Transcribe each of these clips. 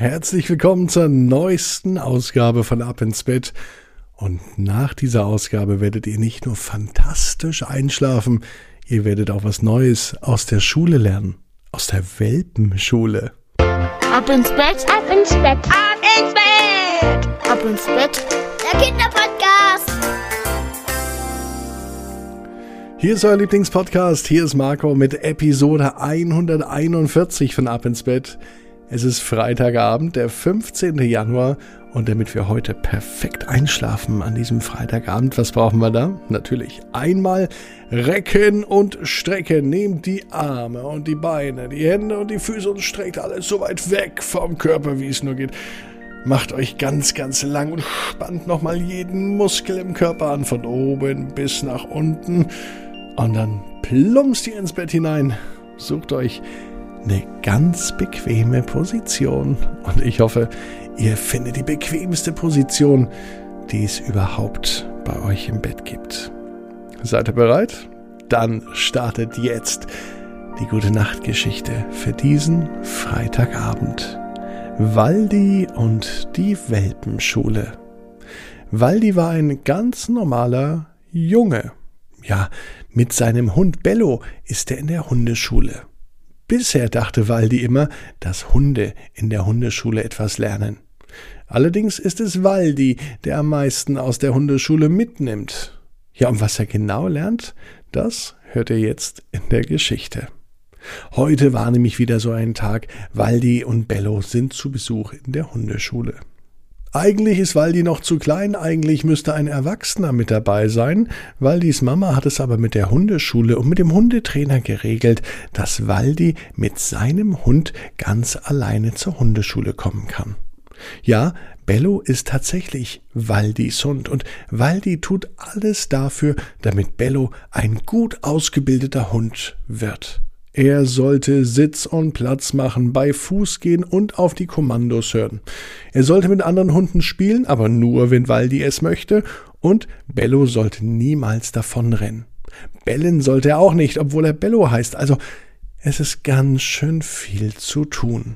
Herzlich willkommen zur neuesten Ausgabe von Ab ins Bett. Und nach dieser Ausgabe werdet ihr nicht nur fantastisch einschlafen, ihr werdet auch was Neues aus der Schule lernen. Aus der Welpenschule. Ab ins Bett, ab ins Bett, ab ins Bett, ab ins Bett. Der Kinderpodcast. Hier ist euer Lieblingspodcast. Hier ist Marco mit Episode 141 von Ab ins Bett. Es ist Freitagabend, der 15. Januar und damit wir heute perfekt einschlafen an diesem Freitagabend, was brauchen wir da? Natürlich einmal recken und strecken. Nehmt die Arme und die Beine, die Hände und die Füße und streckt alles so weit weg vom Körper, wie es nur geht. Macht euch ganz, ganz lang und spannt nochmal jeden Muskel im Körper an, von oben bis nach unten. Und dann plumpst ihr ins Bett hinein. Sucht euch eine ganz bequeme Position. Und ich hoffe, ihr findet die bequemste Position, die es überhaupt bei euch im Bett gibt. Seid ihr bereit? Dann startet jetzt die gute Nachtgeschichte für diesen Freitagabend. Waldi und die Welpenschule. Waldi war ein ganz normaler Junge. Ja, mit seinem Hund Bello ist er in der Hundeschule. Bisher dachte Waldi immer, dass Hunde in der Hundeschule etwas lernen. Allerdings ist es Waldi, der am meisten aus der Hundeschule mitnimmt. Ja, und was er genau lernt, das hört ihr jetzt in der Geschichte. Heute war nämlich wieder so ein Tag. Waldi und Bello sind zu Besuch in der Hundeschule. Eigentlich ist Waldi noch zu klein, eigentlich müsste ein Erwachsener mit dabei sein. Waldis Mama hat es aber mit der Hundeschule und mit dem Hundetrainer geregelt, dass Waldi mit seinem Hund ganz alleine zur Hundeschule kommen kann. Ja, Bello ist tatsächlich Waldis Hund und Waldi tut alles dafür, damit Bello ein gut ausgebildeter Hund wird. Er sollte Sitz und Platz machen, bei Fuß gehen und auf die Kommandos hören. Er sollte mit anderen Hunden spielen, aber nur, wenn Waldi es möchte, und Bello sollte niemals davonrennen. Bellen sollte er auch nicht, obwohl er Bello heißt, also es ist ganz schön viel zu tun.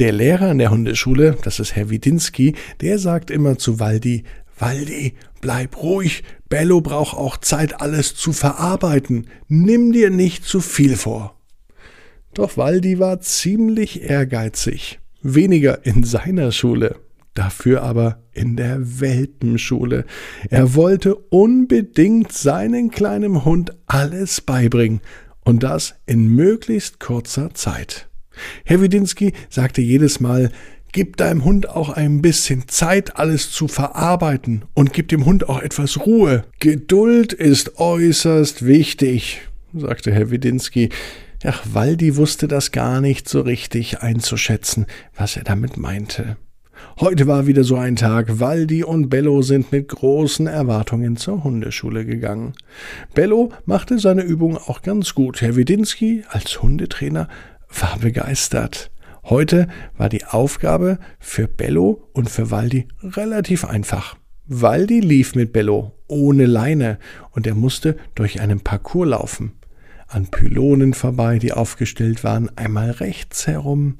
Der Lehrer in der Hundeschule, das ist Herr Widinski, der sagt immer zu Waldi, Waldi, bleib ruhig, Bello braucht auch Zeit, alles zu verarbeiten. Nimm dir nicht zu viel vor. Doch Waldi war ziemlich ehrgeizig. Weniger in seiner Schule, dafür aber in der Welpenschule. Er wollte unbedingt seinen kleinen Hund alles beibringen und das in möglichst kurzer Zeit. Herr Widinski sagte jedes Mal, Gib deinem Hund auch ein bisschen Zeit, alles zu verarbeiten und gib dem Hund auch etwas Ruhe. Geduld ist äußerst wichtig, sagte Herr Widinski. Ach, Waldi wusste das gar nicht so richtig einzuschätzen, was er damit meinte. Heute war wieder so ein Tag. Waldi und Bello sind mit großen Erwartungen zur Hundeschule gegangen. Bello machte seine Übung auch ganz gut. Herr Widinski als Hundetrainer war begeistert. Heute war die Aufgabe für Bello und für Waldi relativ einfach. Waldi lief mit Bello ohne Leine und er musste durch einen Parcours laufen. An Pylonen vorbei, die aufgestellt waren, einmal rechts herum,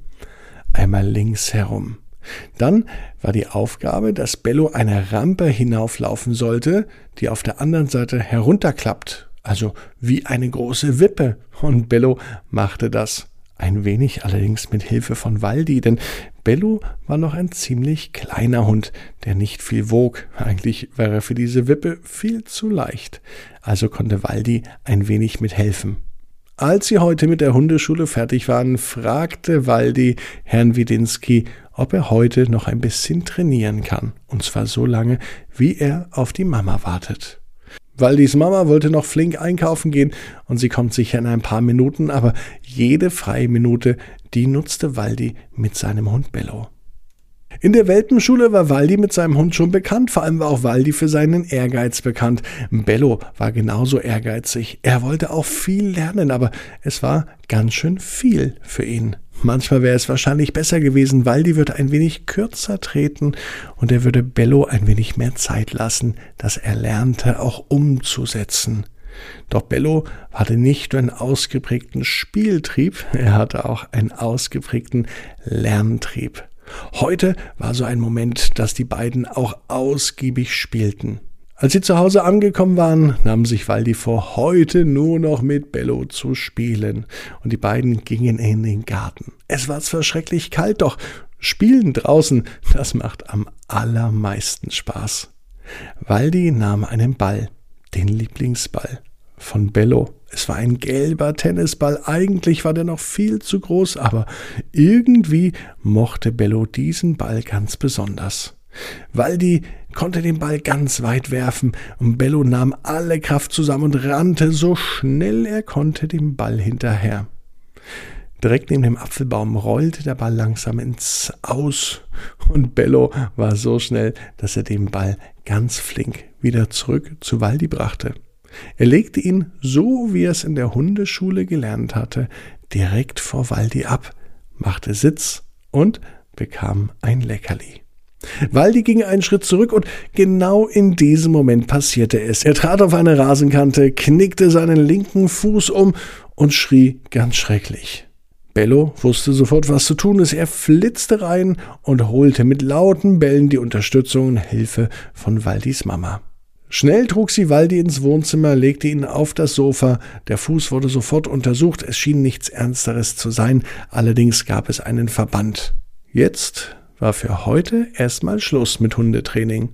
einmal links herum. Dann war die Aufgabe, dass Bello eine Rampe hinauflaufen sollte, die auf der anderen Seite herunterklappt, also wie eine große Wippe. Und Bello machte das. Ein wenig allerdings mit Hilfe von Waldi, denn Bello war noch ein ziemlich kleiner Hund, der nicht viel wog. Eigentlich war er für diese Wippe viel zu leicht. Also konnte Waldi ein wenig mithelfen. Als sie heute mit der Hundeschule fertig waren, fragte Waldi Herrn Widinski, ob er heute noch ein bisschen trainieren kann. Und zwar so lange, wie er auf die Mama wartet. Waldis Mama wollte noch flink einkaufen gehen und sie kommt sicher in ein paar Minuten, aber jede freie Minute, die nutzte Waldi mit seinem Hund Bello. In der Welpenschule war Waldi mit seinem Hund schon bekannt, vor allem war auch Waldi für seinen Ehrgeiz bekannt. Bello war genauso ehrgeizig. Er wollte auch viel lernen, aber es war ganz schön viel für ihn. Manchmal wäre es wahrscheinlich besser gewesen, Waldi würde ein wenig kürzer treten und er würde Bello ein wenig mehr Zeit lassen, das Erlernte auch umzusetzen. Doch Bello hatte nicht nur einen ausgeprägten Spieltrieb, er hatte auch einen ausgeprägten Lerntrieb. Heute war so ein Moment, dass die beiden auch ausgiebig spielten. Als sie zu Hause angekommen waren, nahm sich Waldi vor, heute nur noch mit Bello zu spielen. Und die beiden gingen in den Garten. Es war zwar schrecklich kalt, doch Spielen draußen, das macht am allermeisten Spaß. Waldi nahm einen Ball, den Lieblingsball von Bello. Es war ein gelber Tennisball. Eigentlich war der noch viel zu groß, aber irgendwie mochte Bello diesen Ball ganz besonders. Waldi konnte den Ball ganz weit werfen und Bello nahm alle Kraft zusammen und rannte so schnell er konnte dem Ball hinterher. Direkt neben dem Apfelbaum rollte der Ball langsam ins Aus und Bello war so schnell, dass er den Ball ganz flink wieder zurück zu Waldi brachte. Er legte ihn, so wie er es in der Hundeschule gelernt hatte, direkt vor Waldi ab, machte Sitz und bekam ein Leckerli. Waldi ging einen Schritt zurück und genau in diesem Moment passierte es. Er trat auf eine Rasenkante, knickte seinen linken Fuß um und schrie ganz schrecklich. Bello wusste sofort, was zu tun ist. Er flitzte rein und holte mit lauten Bällen die Unterstützung und Hilfe von Waldis Mama. Schnell trug sie Waldi ins Wohnzimmer, legte ihn auf das Sofa. Der Fuß wurde sofort untersucht. Es schien nichts Ernsteres zu sein. Allerdings gab es einen Verband. Jetzt war für heute erstmal Schluss mit Hundetraining.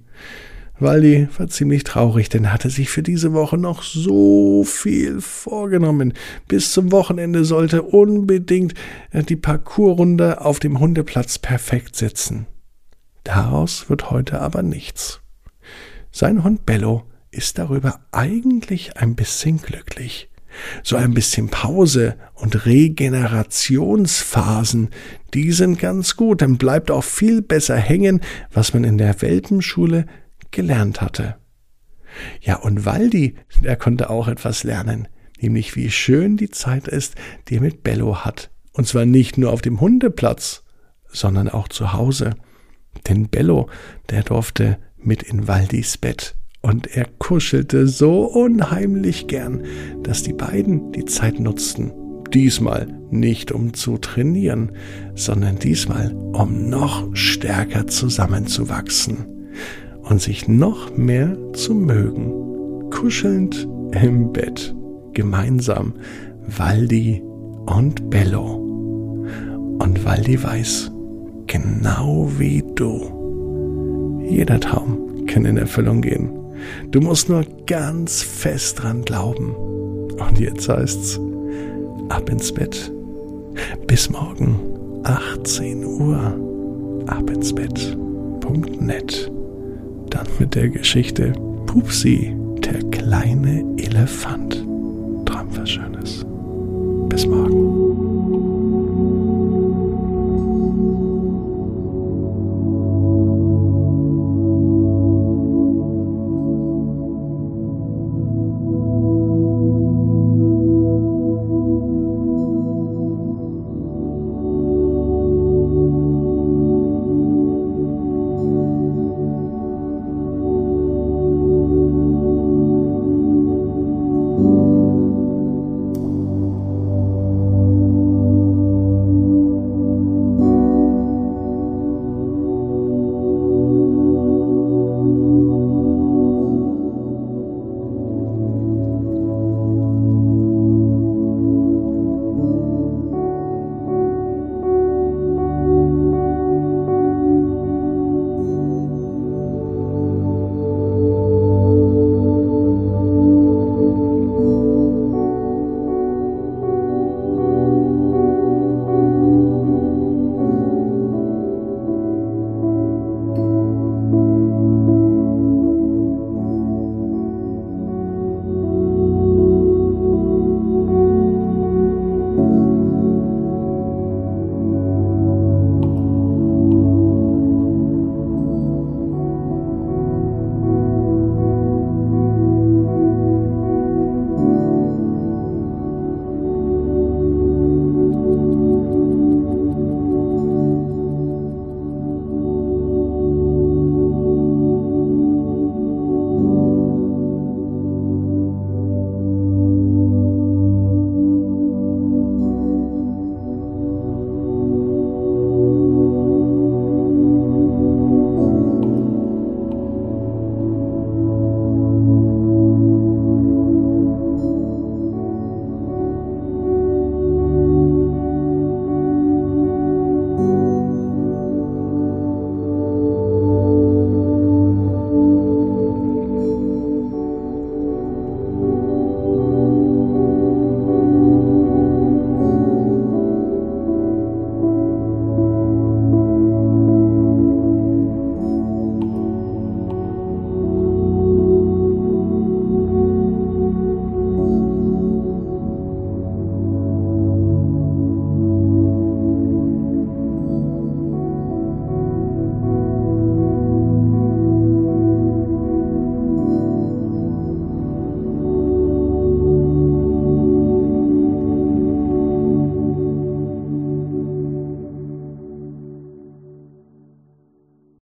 Waldi war ziemlich traurig, denn hatte sich für diese Woche noch so viel vorgenommen. Bis zum Wochenende sollte unbedingt die Parcoursrunde auf dem Hundeplatz perfekt sitzen. Daraus wird heute aber nichts. Sein Hund Bello ist darüber eigentlich ein bisschen glücklich. So ein bisschen Pause und Regenerationsphasen, die sind ganz gut, dann bleibt auch viel besser hängen, was man in der Welpenschule gelernt hatte. Ja, und Waldi, der konnte auch etwas lernen, nämlich wie schön die Zeit ist, die er mit Bello hat. Und zwar nicht nur auf dem Hundeplatz, sondern auch zu Hause. Denn Bello, der durfte mit in Waldis Bett und er kuschelte so unheimlich gern, dass die beiden die Zeit nutzten. Diesmal nicht um zu trainieren, sondern diesmal um noch stärker zusammenzuwachsen und sich noch mehr zu mögen. Kuschelnd im Bett, gemeinsam Waldi und Bello. Und Waldi weiß, genau wie du, jeder Traum kann in Erfüllung gehen. Du musst nur ganz fest dran glauben. Und jetzt heißt's, ab ins Bett. Bis morgen, 18 Uhr, ab ins Bett.net dann mit der Geschichte Pupsi, der kleine Elefant. Träum was Schönes. Bis morgen.